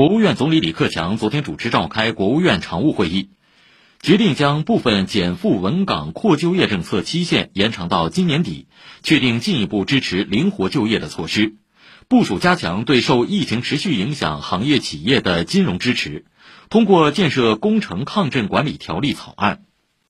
国务院总理李克强昨天主持召开国务院常务会议决定将部分减负稳岗扩就业政策期限延长到今年底确定进一步支持灵活就业的措施。部署加强对受疫情持续影响行业企业的金融支持通过建设工程抗震管理条例草案